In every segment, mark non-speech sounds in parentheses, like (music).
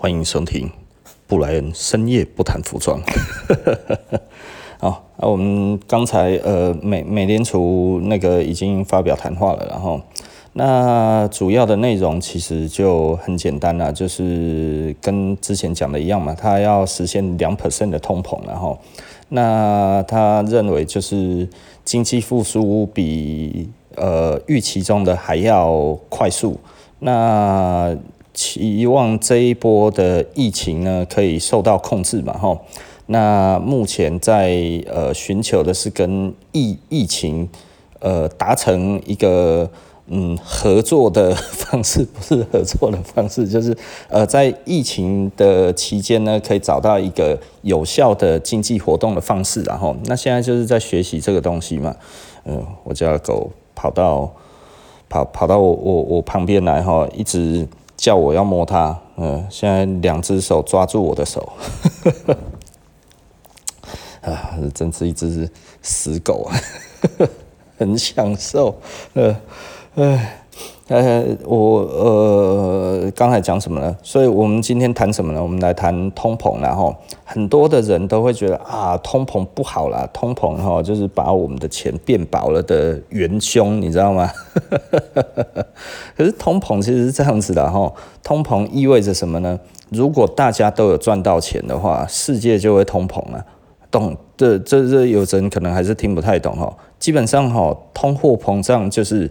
欢迎收听布莱恩深夜不谈服装。(laughs) 好，那我们刚才呃美美联储那个已经发表谈话了，然后那主要的内容其实就很简单了，就是跟之前讲的一样嘛，他要实现两 percent 的通膨，然后那他认为就是经济复苏比呃预期中的还要快速，那。期望这一波的疫情呢，可以受到控制嘛？哈，那目前在呃寻求的是跟疫疫情呃达成一个嗯合作的方式，不是合作的方式，(laughs) 就是呃在疫情的期间呢，可以找到一个有效的经济活动的方式，然后那现在就是在学习这个东西嘛。嗯、我家的狗跑到跑跑到我我我旁边来哈，一直。叫我要摸它，嗯，现在两只手抓住我的手，(laughs) 啊，真是一只死狗啊，(laughs) 很享受，呃，唉。呃，我呃刚才讲什么呢？所以我们今天谈什么呢？我们来谈通膨，然后很多的人都会觉得啊，通膨不好啦，通膨哈就是把我们的钱变薄了的元凶，你知道吗？(laughs) 可是通膨其实是这样子的哈，通膨意味着什么呢？如果大家都有赚到钱的话，世界就会通膨了。懂？这这这有人可能还是听不太懂哈。基本上哈，通货膨胀就是。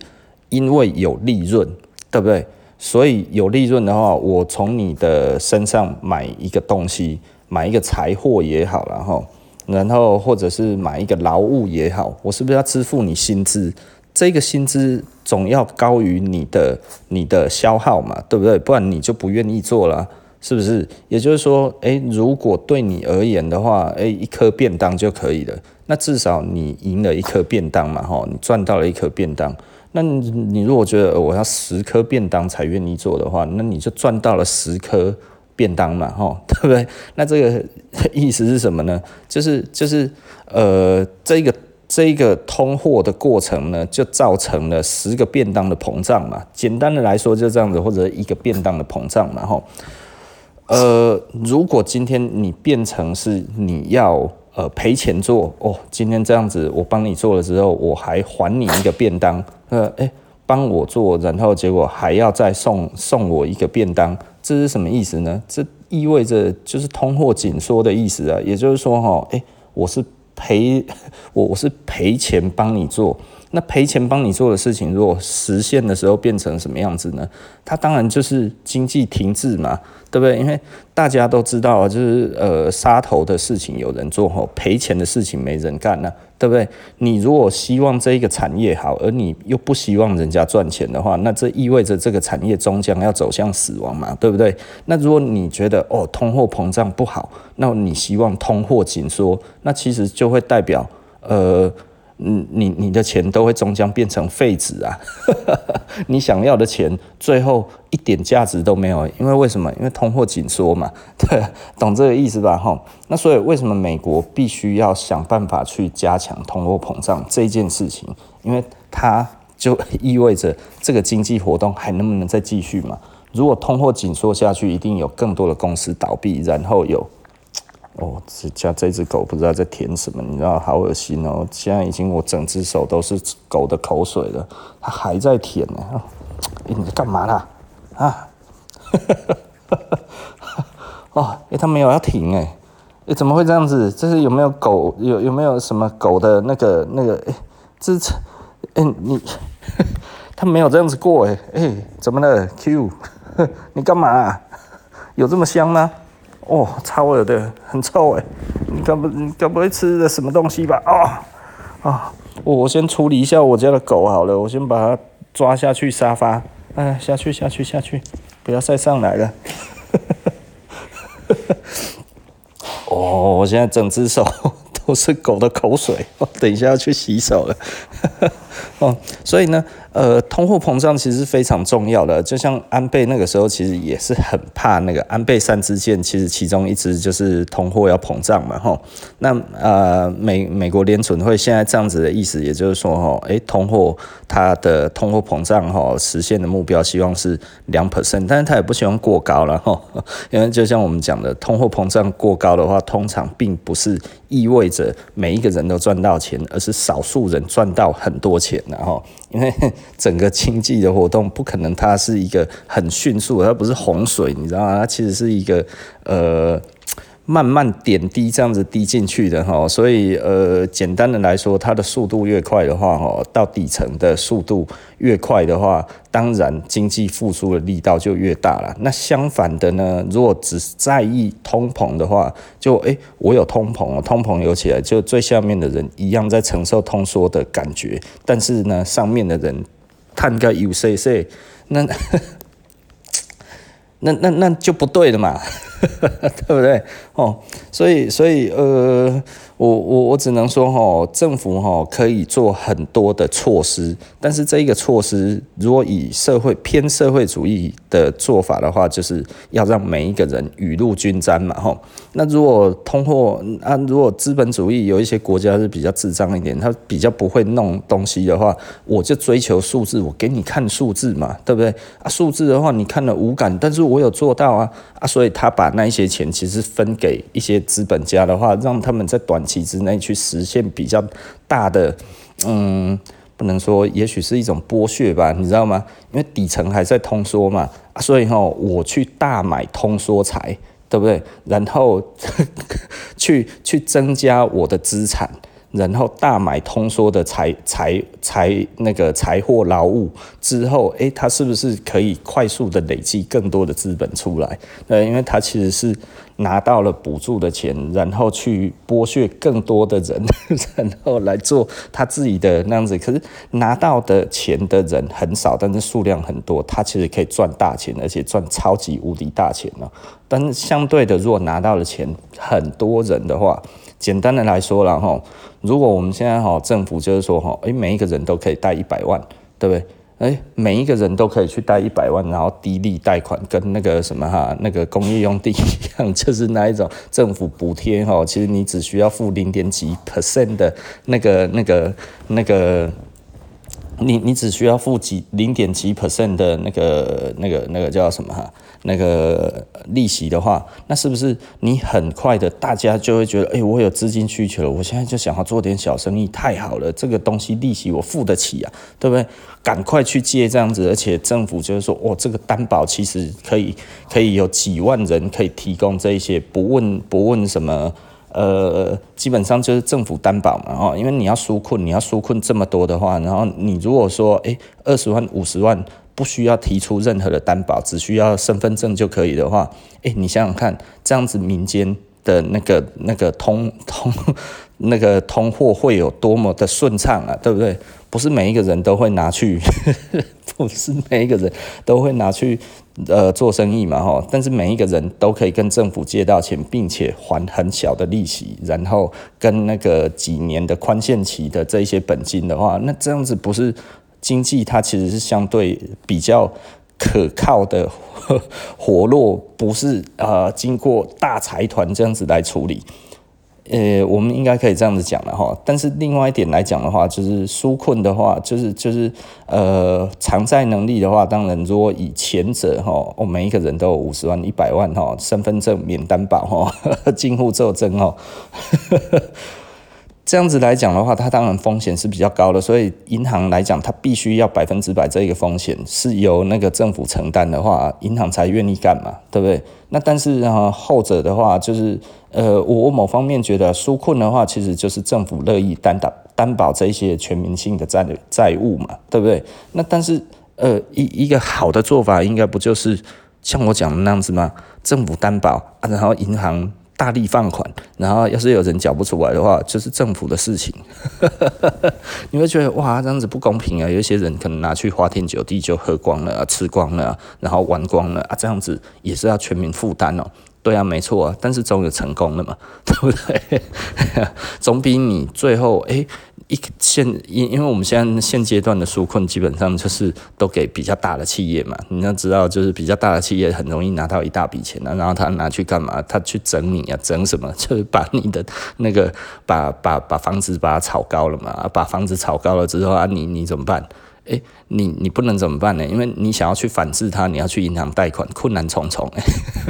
因为有利润，对不对？所以有利润的话，我从你的身上买一个东西，买一个财货也好，然后，然后或者是买一个劳务也好，我是不是要支付你薪资？这个薪资总要高于你的你的消耗嘛，对不对？不然你就不愿意做了，是不是？也就是说，诶，如果对你而言的话，诶，一颗便当就可以了，那至少你赢了一颗便当嘛，哈，你赚到了一颗便当。那你如果觉得我要十颗便当才愿意做的话，那你就赚到了十颗便当嘛，吼，(laughs) 对不对？那这个意思是什么呢？就是就是呃，这个这个通货的过程呢，就造成了十个便当的膨胀嘛。简单的来说就这样子，或者一个便当的膨胀嘛，吼。呃，如果今天你变成是你要。呃，赔钱做哦，今天这样子，我帮你做了之后，我还还你一个便当。呃，哎、帮我做，然后结果还要再送送我一个便当，这是什么意思呢？这意味着就是通货紧缩的意思啊。也就是说，哈，哎，我是赔 (laughs) 我我是赔钱帮你做。那赔钱帮你做的事情，如果实现的时候变成什么样子呢？它当然就是经济停滞嘛，对不对？因为大家都知道啊，就是呃杀头的事情有人做，吼赔钱的事情没人干呢，对不对？你如果希望这一个产业好，而你又不希望人家赚钱的话，那这意味着这个产业终将要走向死亡嘛，对不对？那如果你觉得哦通货膨胀不好，那你希望通货紧缩，那其实就会代表呃。嗯，你你的钱都会终将变成废纸啊！(laughs) 你想要的钱最后一点价值都没有，因为为什么？因为通货紧缩嘛，对，(laughs) 懂这个意思吧？哈，那所以为什么美国必须要想办法去加强通货膨胀这件事情？因为它就意味着这个经济活动还能不能再继续嘛？如果通货紧缩下去，一定有更多的公司倒闭，然后有。哦，这家这只狗不知道在舔什么，你知道好恶心哦！现在已经我整只手都是狗的口水了，它还在舔呢。哎，你干嘛啦？啊？哦，哎，它没有要停哎，哎，怎么会这样子？这是有没有狗？有有没有什么狗的那个那个？哎，这是哎你，(laughs) 它没有这样子过哎哎，怎么了？Q，你干嘛？啊有这么香吗？哦，超恶的，很臭哎！你该不，你该不会吃的什么东西吧？哦，啊，我先处理一下我家的狗好了，我先把它抓下去沙发，哎，下去下去下去，不要再上来了。(laughs) 哦，我现在整只手都是狗的口水，我等一下要去洗手了。(laughs) 哦，所以呢，呃，通货膨胀其实是非常重要的。就像安倍那个时候，其实也是很怕那个安倍三支箭，其实其中一支就是通货要膨胀嘛，吼。那呃，美美国联准会现在这样子的意思，也就是说，吼，诶，通货它的通货膨胀，吼，实现的目标希望是两 percent，但是它也不希望过高了，吼，(laughs) 因为就像我们讲的，通货膨胀过高的话，通常并不是意味着每一个人都赚到钱，而是少数人赚到很多钱，然后，因为 (laughs) 整个经济的活动不可能它是一个很迅速，它不是洪水，你知道吗？它其实是一个呃。慢慢点滴这样子滴进去的哈，所以呃，简单的来说，它的速度越快的话哈，到底层的速度越快的话，当然经济复苏的力道就越大了。那相反的呢，如果只在意通膨的话，就诶、我有通膨哦，通膨有起来，就最下面的人一样在承受通缩的感觉，但是呢，上面的人探个有 C C，那那那那就不对了嘛。(laughs) 对不对？哦，所以所以呃。我我我只能说哈，政府哈可以做很多的措施，但是这一个措施如果以社会偏社会主义的做法的话，就是要让每一个人雨露均沾嘛哈。那如果通货啊，如果资本主义有一些国家是比较智障一点，他比较不会弄东西的话，我就追求数字，我给你看数字嘛，对不对？啊，数字的话你看了无感，但是我有做到啊啊，所以他把那一些钱其实分给一些资本家的话，让他们在短期之内去实现比较大的，嗯，不能说，也许是一种剥削吧，你知道吗？因为底层还在通缩嘛，所以哈，我去大买通缩财，对不对？然后 (laughs) 去去增加我的资产。然后大买通缩的财财财那个财货劳务之后，诶，他是不是可以快速的累积更多的资本出来？呃，因为他其实是拿到了补助的钱，然后去剥削更多的人，(laughs) 然后来做他自己的那样子。可是拿到的钱的人很少，但是数量很多，他其实可以赚大钱，而且赚超级无敌大钱了。但是相对的，如果拿到的钱很多人的话，简单的来说，然后如果我们现在哈政府就是说哈，诶，每一个人都可以贷一百万，对不对？诶，每一个人都可以去贷一百万，然后低利贷款，跟那个什么哈，那个工业用地一样，就是那一种政府补贴哈，其实你只需要付零点几 percent 的那个那个那个，你你只需要付几零点几 percent 的那个那个那个叫什么哈？那个利息的话，那是不是你很快的，大家就会觉得，哎、我有资金需求了，我现在就想要做点小生意，太好了，这个东西利息我付得起啊，对不对？赶快去借这样子，而且政府就是说，哦，这个担保其实可以可以有几万人可以提供这一些，不问不问什么，呃，基本上就是政府担保嘛，哦，因为你要纾困，你要纾困这么多的话，然后你如果说，哎、二十万五十万。不需要提出任何的担保，只需要身份证就可以的话，诶，你想想看，这样子民间的那个那个通通 (laughs) 那个通货会有多么的顺畅啊，对不对？不是每一个人都会拿去，不是每一个人都会拿去呃做生意嘛，哈。但是每一个人都可以跟政府借到钱，并且还很小的利息，然后跟那个几年的宽限期的这些本金的话，那这样子不是？经济它其实是相对比较可靠的活络，不是呃经过大财团这样子来处理。呃，我们应该可以这样子讲了哈。但是另外一点来讲的话，就是纾困的话，就是就是呃偿债能力的话，当然如果以前者哈，我、哦、每一个人都有五十万、一百万哈，身份证免担保哈，(laughs) 进户作证哈。(laughs) 这样子来讲的话，它当然风险是比较高的，所以银行来讲，它必须要百分之百这一个风险是由那个政府承担的话，银行才愿意干嘛，对不对？那但是啊，后者的话，就是呃，我某方面觉得纾困的话，其实就是政府乐意担保担保这些全民性的债债务嘛，对不对？那但是呃，一一个好的做法，应该不就是像我讲的那样子吗？政府担保，然后银行。大力放款，然后要是有人缴不出来的话，就是政府的事情。(laughs) 你会觉得哇，这样子不公平啊！有一些人可能拿去花天酒地就喝光了、吃光了，然后玩光了啊，这样子也是要全民负担哦。对啊，没错啊，但是总有成功的嘛，(laughs) 对不对？(laughs) 总比你最后诶一现因因为我们现在现阶段的纾困基本上就是都给比较大的企业嘛，你要知道就是比较大的企业很容易拿到一大笔钱啊，然后他拿去干嘛？他去整你啊，整什么？(laughs) 就是把你的那个把把把房子把它炒高了嘛，把房子炒高了之后啊，你你怎么办？诶、你你不能怎么办呢？因为你想要去反制它，你要去银行贷款，困难重重，(laughs)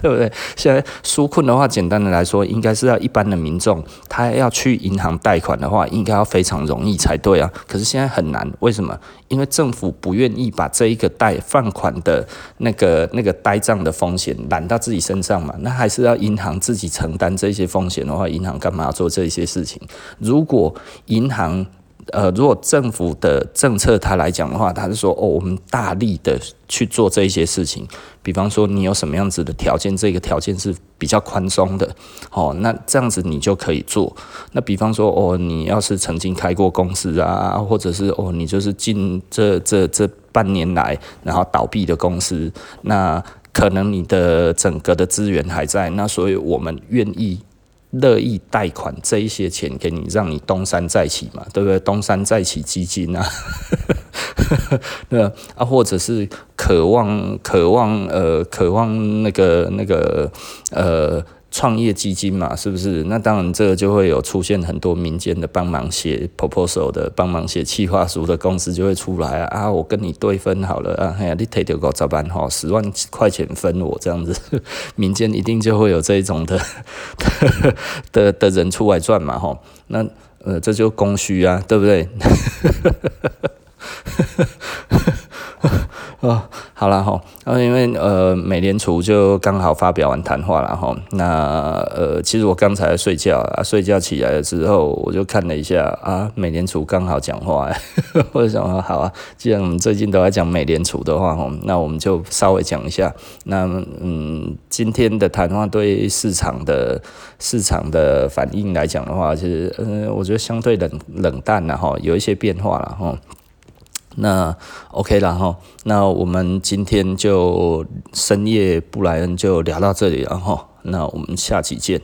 对不对？现在纾困的话，简单的来说，应该是要一般的民众，他要去银行贷款的话，应该要非常容易才对啊。可是现在很难，为什么？因为政府不愿意把这一个贷放款的那个那个呆账的风险揽到自己身上嘛，那还是要银行自己承担这些风险的话，银行干嘛要做这些事情？如果银行呃，如果政府的政策它来讲的话，他是说哦，我们大力的去做这一些事情。比方说，你有什么样子的条件，这个条件是比较宽松的，哦，那这样子你就可以做。那比方说，哦，你要是曾经开过公司啊，或者是哦，你就是近这这这半年来然后倒闭的公司，那可能你的整个的资源还在，那所以我们愿意。乐意贷款这一些钱给你，让你东山再起嘛，对不对？东山再起基金啊，(laughs) 那啊，或者是渴望、渴望、呃，渴望那个、那个、呃。创业基金嘛，是不是？那当然，这个就会有出现很多民间的帮忙写 proposal 的、帮忙写企划书的公司就会出来啊啊！我跟你对分好了啊，哎呀，你退掉个咋办？哈，十万块钱分我这样子，(laughs) 民间一定就会有这一种的 (laughs) 的的人出来赚嘛，哈。那呃，这就供需啊，对不对？(laughs) 哦，好了哈，然后因为呃，美联储就刚好发表完谈话了哈，那呃，其实我刚才睡觉啊，睡觉起来的时候，我就看了一下啊，美联储刚好讲话，(laughs) 我就想说好啊，既然我们最近都在讲美联储的话哈，那我们就稍微讲一下，那嗯，今天的谈话对市场的市场的反应来讲的话，其实嗯，我觉得相对冷冷淡了哈，有一些变化了哈。那 OK 了哈，那我们今天就深夜布莱恩就聊到这里了哈，那我们下期见。